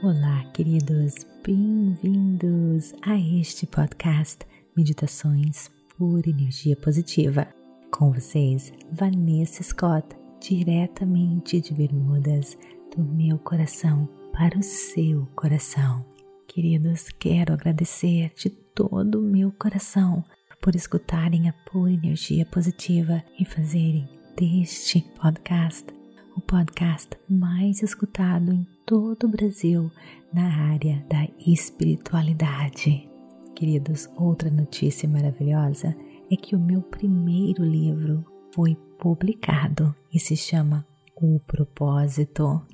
Olá, queridos, bem-vindos a este podcast Meditações por Energia Positiva. Com vocês, Vanessa Scott, diretamente de Bermudas, do meu coração para o seu coração. Queridos, quero agradecer de todo o meu coração por escutarem a pura energia positiva e fazerem deste podcast o podcast mais escutado em todo o Brasil na área da espiritualidade. Queridos, outra notícia maravilhosa é que o meu primeiro livro foi publicado e se chama O Propósito.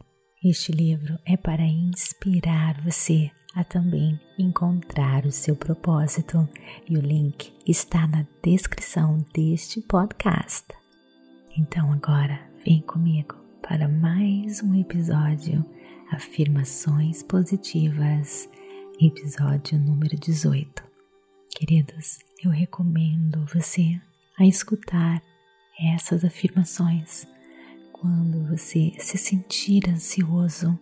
Este livro é para inspirar você a também encontrar o seu propósito e o link está na descrição deste podcast. Então agora vem comigo para mais um episódio Afirmações Positivas, episódio número 18. Queridos, eu recomendo você a escutar essas afirmações quando você se sentir ansioso,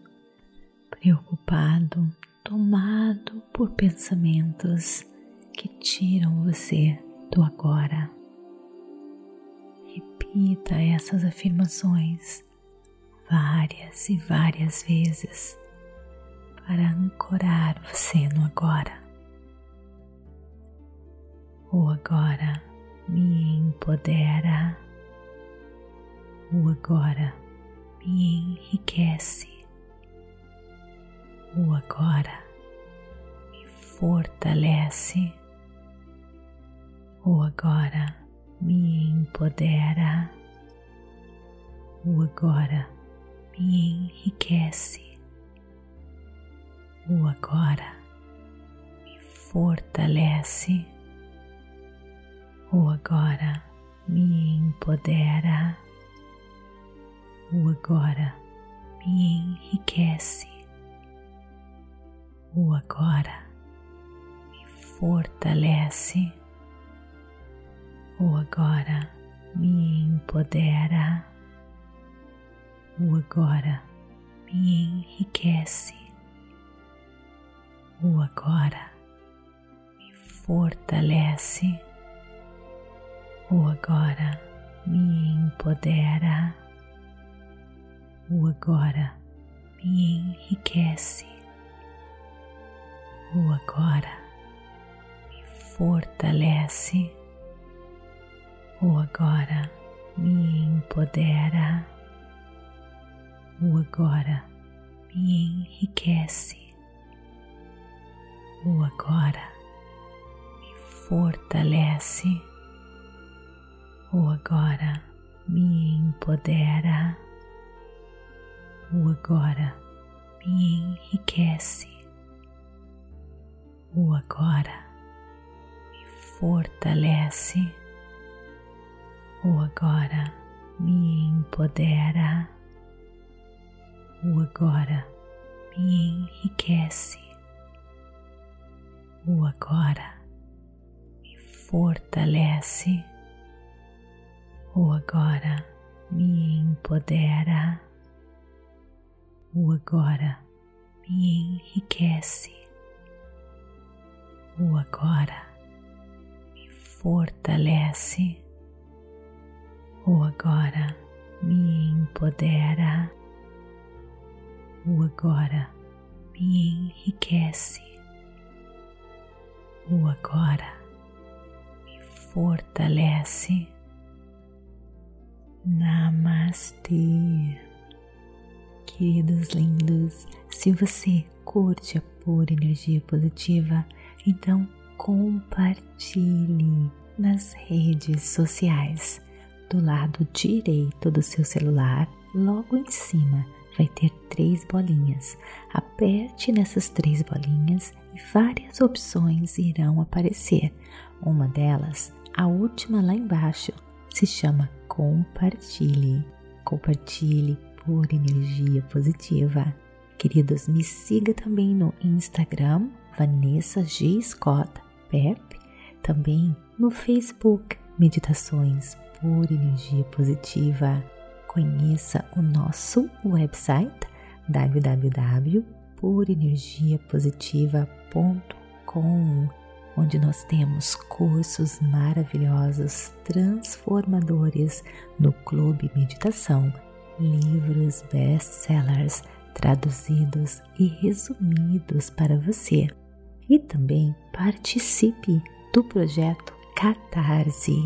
preocupado, tomado por pensamentos que tiram você do agora. Repita essas afirmações várias e várias vezes para ancorar você no agora. O agora me empodera, o agora me enriquece, o agora me fortalece, o agora me empodera, o agora me enriquece. O agora me fortalece. O agora me empodera. O agora me enriquece. O agora me fortalece. O agora me empodera o agora me enriquece, o agora me fortalece, o agora me empodera, o agora me enriquece, o agora me fortalece, o agora me empodera o agora me enriquece, o agora me fortalece, o agora me empodera, o agora me enriquece, o agora me fortalece, o agora me empodera o agora me enriquece, o agora me fortalece, o agora me empodera, o agora me enriquece, o agora me fortalece, o agora me empodera o agora me enriquece, o agora me fortalece. Namastê. Queridos lindos, se você curte a pura energia positiva, então compartilhe nas redes sociais. Do lado direito do seu celular, logo em cima, vai ter três bolinhas. Aperte nessas três bolinhas e várias opções irão aparecer. Uma delas, a última lá embaixo, se chama Compartilhe. Compartilhe por energia positiva. Queridos, me siga também no Instagram, Vanessa G. Scott Pep, também no Facebook, Meditações por Energia Positiva conheça o nosso website www.pureenergiapositiva.com purenergiapositiva.com, onde nós temos cursos maravilhosos, transformadores no Clube Meditação, livros best-sellers traduzidos e resumidos para você. E também participe do projeto Catarse,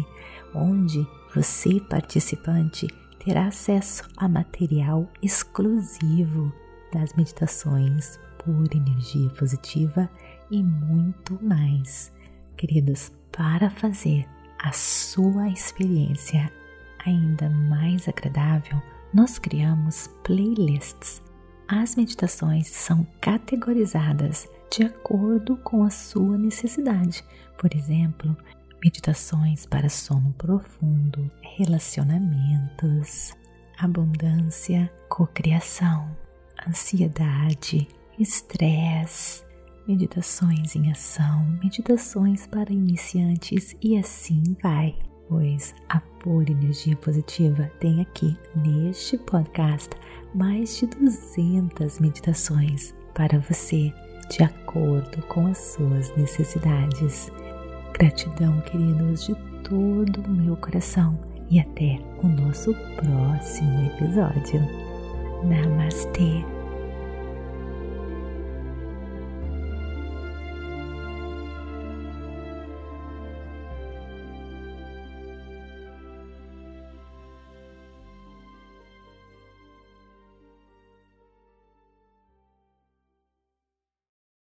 onde você, participante, terá acesso a material exclusivo das meditações por energia positiva e muito mais. Queridos, para fazer a sua experiência ainda mais agradável, nós criamos playlists. As meditações são categorizadas de acordo com a sua necessidade. Por exemplo, meditações para sono profundo, relacionamentos, abundância, cocriação, ansiedade, estresse, meditações em ação, meditações para iniciantes e assim vai. Pois a pura energia positiva tem aqui neste podcast mais de 200 meditações para você de acordo com as suas necessidades. Gratidão, queridos, de todo o meu coração e até o nosso próximo episódio. Namastê!